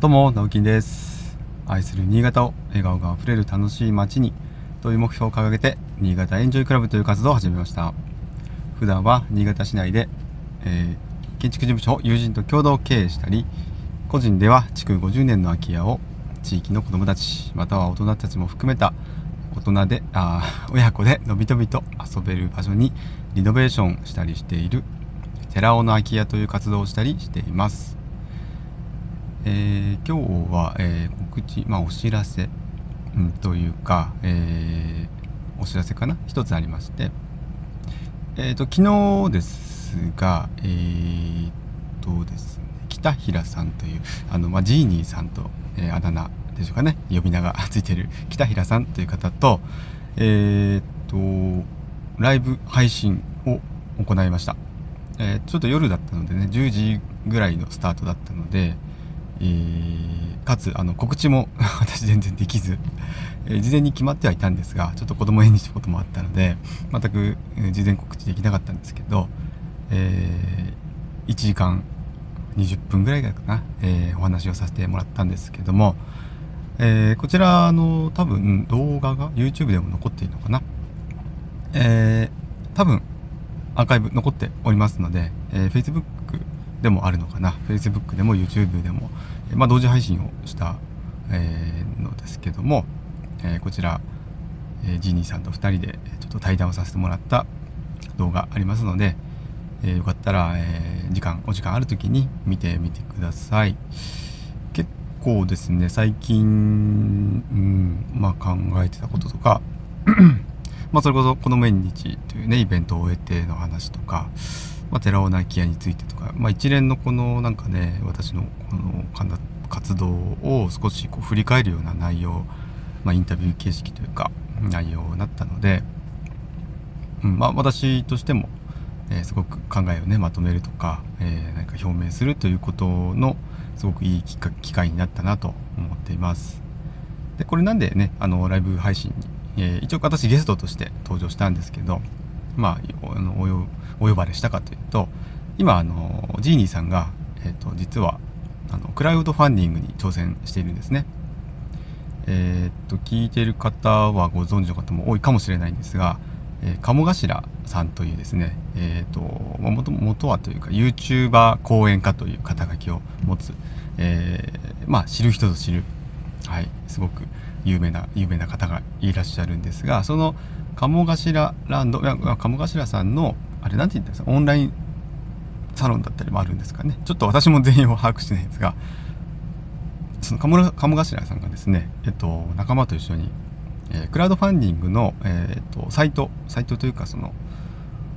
どうも、直樹です。愛する新潟を笑顔があふれる楽しい街にという目標を掲げて、新潟エンジョイクラブという活動を始めました。普段は新潟市内で、えー建築事務所を友人と共同経営したり、個人では築50年の空き家を地域の子どもたち、または大人たちも含めた大人で、あ 親子でのびのびと遊べる場所にリノベーションしたりしている寺尾の空き家という活動をしたりしています。えー今日は、えー告知、まあ、お知らせ、うん、というか、えーお知らせかな？一つありまして、えー、と昨日ですが、えー、とですね北平さんというあの、まあ、ジーニーさんと、えーあだ名でしょうかね？呼び名が ついてる北平さんという方とえー、とライブ配信を行いました、えーちょっと夜だったのでね10時ぐらいのスタートだったのでえーかつあの告知も 私全然できず、え事前に決まってはいたんですがちょっと子供を縁にしたこともあったので全く事前告知できなかったんですけど、え1時間20分ぐらいかな、えお話をさせてもらったんですけども、えこちらの多分動画が YouTube でも残っているのかな、え多分アーカイブ残っておりますので、えー Facebook でもあるのかな。Facebook でも YouTube でも、まあ、同時配信をした、えのですけども、えこちら、えジニーさんと2人でちょっと対談をさせてもらった動画ありますので、えーよかったら、え時間お時間ある時に見てみてください。結構ですね最近、うんまあ、考えてたこととか まあそれこそこの縁日というねイベントを終えての話とか、まあ、寺尾泣き屋についてとか、まあ、一連のこのなんかね私のこの活動を少しこう振り返るような内容、まあ、インタビュー形式というか内容になったので、うんまあ、私としても、えーすごく考えをねまとめるとか、えー何か表明するということのすごくいいきっか機会になったなと思っています。でこれなんでねあのライブ配信に、えー一応私ゲストとして登場したんですけどまあおあのお呼ばれしたかというと今あのジーニーさんが、えー、と実はあのクラウドファンディングに挑戦しているんですね。えーっと聞いている方はご存知の方も多いかもしれないんですが、えー鴨頭さんというですね、えーっと元元はというか YouTuber 講演家という肩書きを持つ、えーまあ知る人ぞ知る、はい、すごく有名な有名な方がいらっしゃるんですがその鴨頭ランド鴨頭さんのあれなんて言ったんですか？オンラインサロンだったりもあるんですかね？ちょっと私も全員を把握してないんですがその鴨頭さんがですね、えっと、仲間と一緒に、えークラウドファンディングの、えーっとサイトサイトというかその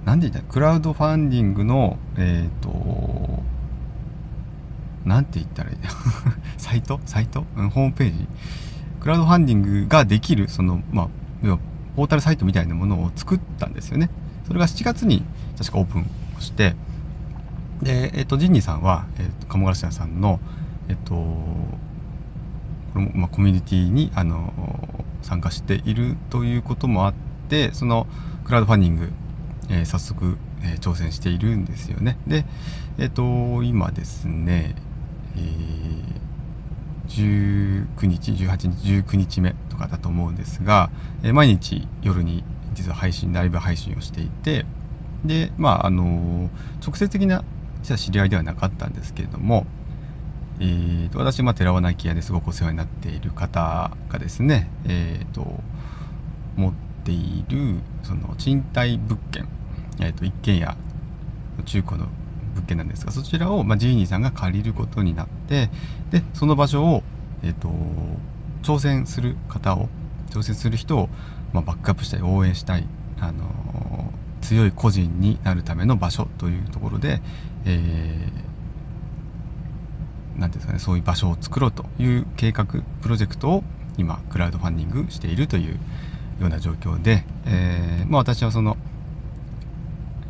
何て言った？らクラウドファンディングのえーっとなんて言ったらいい？サイト？サイト、うん、ホームページ。クラウドファンディングができるそのまあ要はポータルサイトみたいなものを作ったんですよね。それが7月に確かオープンをしてで、えっとジンニーさんは、えっと鴨頭さんのえっとこれも、まあ、コミュニティにあの参加しているということもあってそのクラウドファンディング、え早速、え挑戦しているんですよね。でえっ、と今ですね、えー19日18日19日目とかだと思うんですが、え毎日夜に実は配信ライブ配信をしていてでまああの直接的な知り合いではなかったんですけれどもえー、と私、まあ、寺尾泣き屋ですごくお世話になっている方がですね、えー、と持っているその賃貸物件、えー、と一軒家の中古の物件なんですがそちらを、まあ、ジーニーさんが借りることになってでその場所を、えー、と挑戦する方を挑戦する人を、まあ、バックアップしたい応援したい、あの強い個人になるための場所というところで、えーなんですかね、そういう場所を作ろうという計画プロジェクトを今クラウドファンディングしているというような状況で、えーまあ、私はその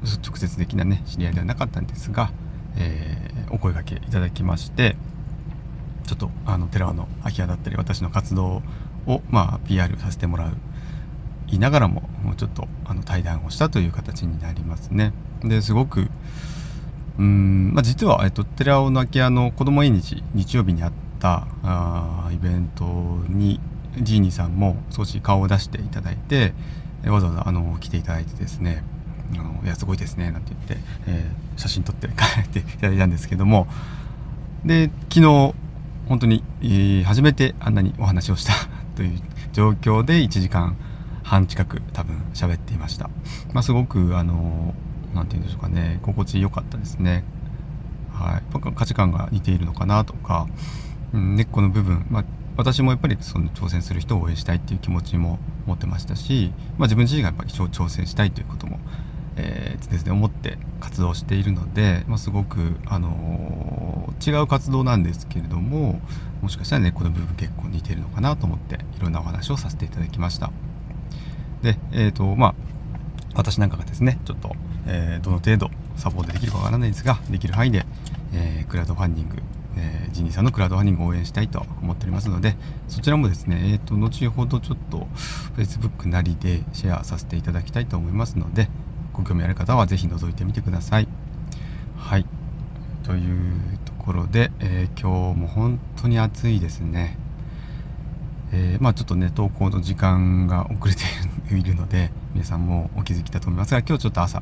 直接的なね知り合いではなかったんですが、えーお声掛けいただきましてちょっとあの寺尾の空き家だったり私の活動を、まあ、PR させてもらう言いながらももうちょっとあの対談をしたという形になりますね。ですごくうん、まあ、実は、えっと、寺尾の空き家の子供縁日日曜日にあっったあイベントにジーニーさんも少し顔を出していただいてわざわざあの来ていただいてですねあのいやすごいですねなんて言って、えー、写真撮って帰って いただいたんですけども。で昨日本当に、えー、初めてあんなにお話をした という状況で1時間半近く多分喋っていました、まあ、すごくあの何て言うんでしょうかね心地よかったですね。はい、価値観が似ているのかなとか、うん、根っこの部分、まあ、私もやっぱりその挑戦する人を応援したいっていう気持ちも持ってましたし、まあ、自分自身がやっぱり挑戦したいということも、えー、常々思って活動しているので、まあ、すごく、あのー、違う活動なんですけれどももしかしたら根っこの部分結構似てるのかなと思っていろんなお話をさせていただきました。で、えーとまあ、私なんかがですねちょっと、え、どの程度サポートできるかわからないですができる範囲で、え、クラウドファンディング、えー、ジニーさんのクラウドファンディングを応援したいと思っておりますのでそちらもですね、えーと、後ほどちょっと Facebook なりでシェアさせていただきたいと思いますのでご興味ある方は是非覗いてみてください。はいというところで、えー、今日も本当に暑いですね。えー、まあちょっとね投稿の時間が遅れているので 皆さんもお気づきだと思いますが今日ちょっと朝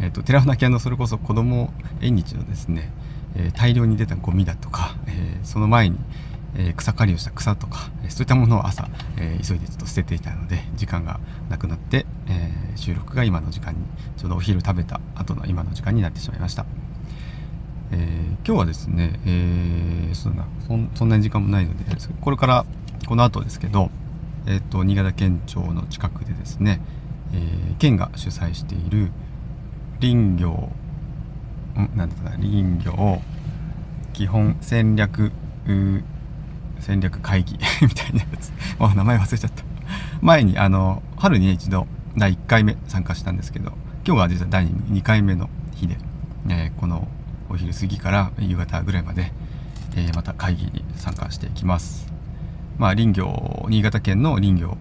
えーと、寺船家のそれこそ子ども縁日のですね、え、大量に出たゴミだとか、え、その前に、え、草刈りをした草とか、えそういったものを朝、え急いでちょっと捨てていたので時間がなくなって、え収録が今の時間にちょうどお昼食べた後の今の時間になってしまいました。え今日はですね、えー、そんなそんなに時間もないのでこれからこの後ですけど、えーと、新潟県庁の近くでですね、えー、県が主催している林業ん？なんだったかな林業基本戦略戦略会議 みたいなやつ。もう名前忘れちゃった。前にあの春に、一度第1回目参加したんですけど今日が実は第2回目の日で、えー、このお昼過ぎから夕方ぐらいまで、えー、また会議に参加していきます。まあ林業新潟県の林業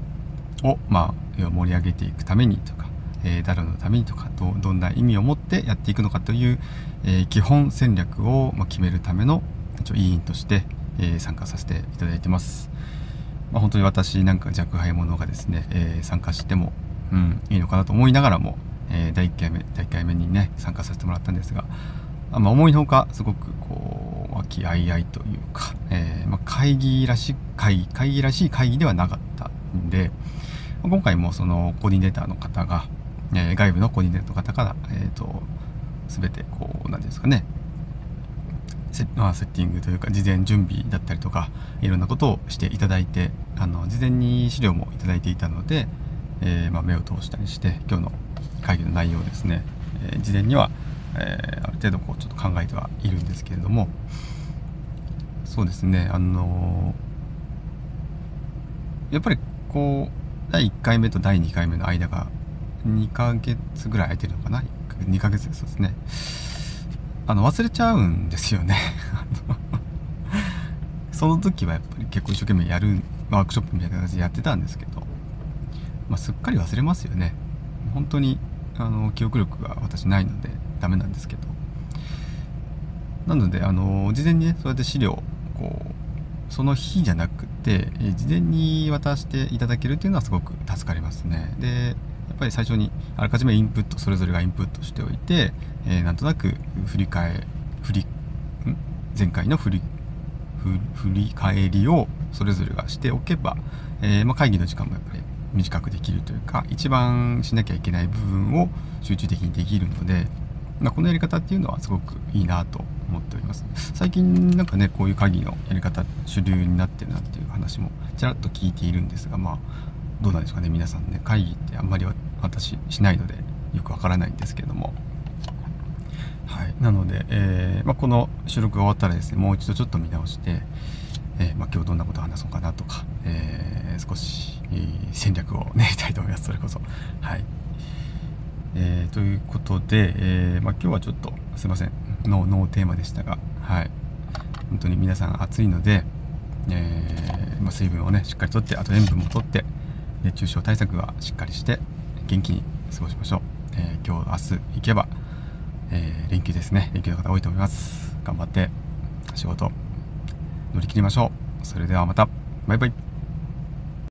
をまあ盛り上げていくためにとかえー、誰のためにとかどどんな意味を持ってやっていくのかという、えー、基本戦略を、まあ、決めるための一応委員として、え、参加させていただいてます。まあ、本当に私なんか若輩者がですね、え、参加しても、うん、いいのかなと思いながらも、え、第1回目第1回目にね参加させてもらったんですが、まあ、思いのほかすごくこう和気あいあいというか、えーまあ、会議らしい会議会議らしい会議ではなかったんで、今回もそのコーディネーターの方がえ、外部のコーディネートの方から、えーと、全てこう何ですかねセ,、まあ、セッティングというか事前準備だったりとかいろんなことをしていただいてあの事前に資料もいただいていたので、えー、まあ、目を通したりして今日の会議の内容ですね、えー、事前には、えー、ある程度こうちょっと考えてはいるんですけれどもそうですね。あのやっぱりこう第1回目と第2回目の間が2ヶ月ぐらい空いてるのかな？2ヶ月ですね。あの忘れちゃうんですよね。その時はやっぱり結構一生懸命やるワークショップみたいな形でやってたんですけど、まあ、すっかり忘れますよね。本当にあの記憶力が私ないのでダメなんですけど。なのであの事前にねそうやって資料こうその日じゃなくて事前に渡していただけるっていうのはすごく助かりますね。でぱり最初にあらかじめインプットそれぞれがインプットしておいて、えー、なんとなく振り返振り前回の振り振り返りをそれぞれがしておけば、えー、まあ、会議の時間もやっぱり短くできるというか一番しなきゃいけない部分を集中的にできるので、まあ、このやり方っていうのはすごくいいなと思っております。最近なんかねこういう会議のやり方主流になってるなっていう話もちらっと聞いているんですがまあどうなんですかね皆さんね会議ってあんまり私しないのでよくわからないんですけれども。はい。なので、えー、まあ、この収録が終わったらですねもう一度ちょっと見直して、えー、まあ、今日どんなことを話そうかなとか、えー、少し、戦略を練りたいと思います。それこそ。はい。え、ということで、えまあ、今日はちょっとすいません。ノーテーマでしたがはい。本当に皆さん暑いので、えま水分をねしっかりとってあと塩分もとって熱中症対策はしっかりして元気に過ごしましょう、えー、今日明日行けば、えー、連休ですね。連休の方多いと思います。頑張って仕事乗り切りましょう。それではまた。バイバイ。